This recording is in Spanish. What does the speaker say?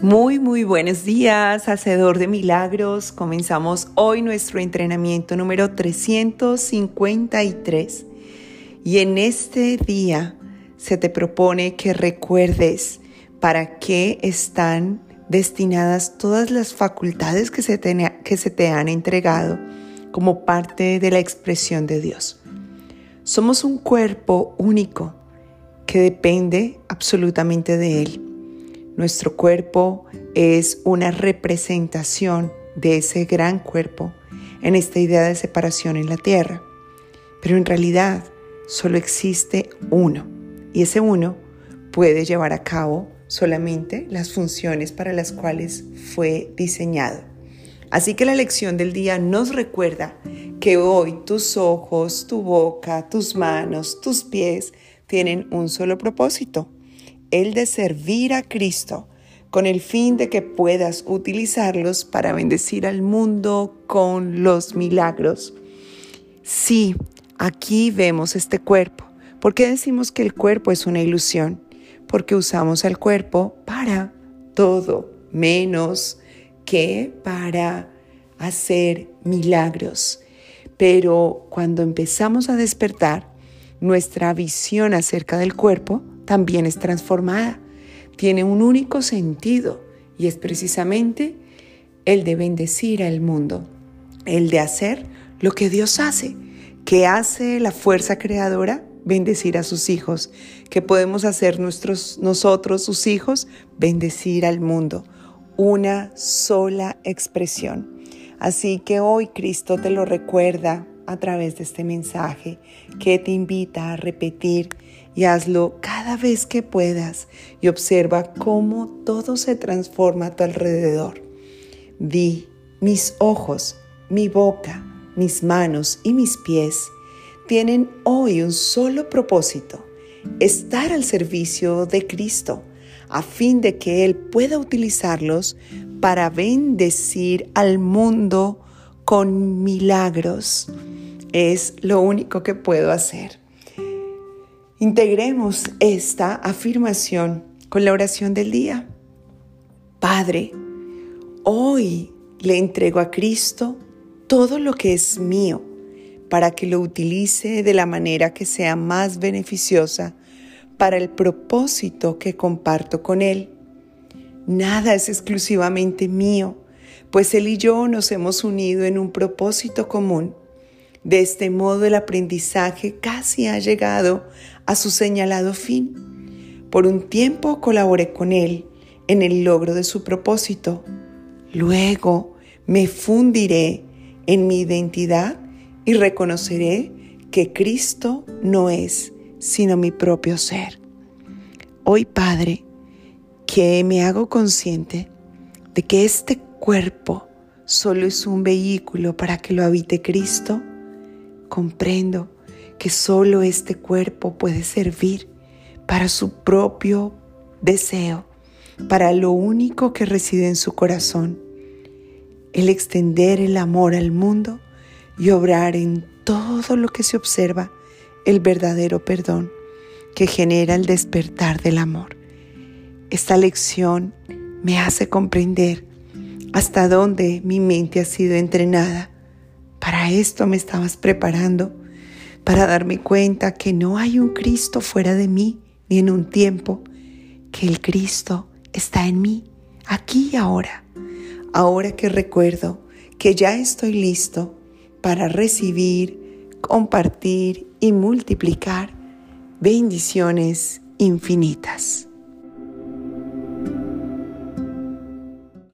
Muy, muy buenos días, Hacedor de Milagros. Comenzamos hoy nuestro entrenamiento número 353. Y en este día se te propone que recuerdes para qué están destinadas todas las facultades que se te, que se te han entregado como parte de la expresión de Dios. Somos un cuerpo único que depende absolutamente de Él nuestro cuerpo es una representación de ese gran cuerpo en esta idea de separación en la tierra. Pero en realidad solo existe uno y ese uno puede llevar a cabo solamente las funciones para las cuales fue diseñado. Así que la lección del día nos recuerda que hoy tus ojos, tu boca, tus manos, tus pies tienen un solo propósito el de servir a Cristo con el fin de que puedas utilizarlos para bendecir al mundo con los milagros. Sí, aquí vemos este cuerpo. ¿Por qué decimos que el cuerpo es una ilusión? Porque usamos el cuerpo para todo, menos que para hacer milagros. Pero cuando empezamos a despertar, nuestra visión acerca del cuerpo también es transformada. Tiene un único sentido y es precisamente el de bendecir al mundo, el de hacer lo que Dios hace. que hace la fuerza creadora? Bendecir a sus hijos. ¿Qué podemos hacer nuestros, nosotros, sus hijos? Bendecir al mundo. Una sola expresión. Así que hoy Cristo te lo recuerda a través de este mensaje que te invita a repetir y hazlo cada vez que puedas y observa cómo todo se transforma a tu alrededor. Di, mis ojos, mi boca, mis manos y mis pies tienen hoy un solo propósito, estar al servicio de Cristo, a fin de que Él pueda utilizarlos para bendecir al mundo con milagros. Es lo único que puedo hacer. Integremos esta afirmación con la oración del día. Padre, hoy le entrego a Cristo todo lo que es mío para que lo utilice de la manera que sea más beneficiosa para el propósito que comparto con Él. Nada es exclusivamente mío, pues Él y yo nos hemos unido en un propósito común de este modo el aprendizaje casi ha llegado a su señalado fin. Por un tiempo colaboré con él en el logro de su propósito. Luego me fundiré en mi identidad y reconoceré que Cristo no es sino mi propio ser. Hoy, Padre, que me hago consciente de que este cuerpo solo es un vehículo para que lo habite Cristo, comprendo que solo este cuerpo puede servir para su propio deseo, para lo único que reside en su corazón, el extender el amor al mundo y obrar en todo lo que se observa el verdadero perdón que genera el despertar del amor. Esta lección me hace comprender hasta dónde mi mente ha sido entrenada para esto me estabas preparando, para darme cuenta que no hay un Cristo fuera de mí ni en un tiempo, que el Cristo está en mí, aquí y ahora. Ahora que recuerdo que ya estoy listo para recibir, compartir y multiplicar bendiciones infinitas.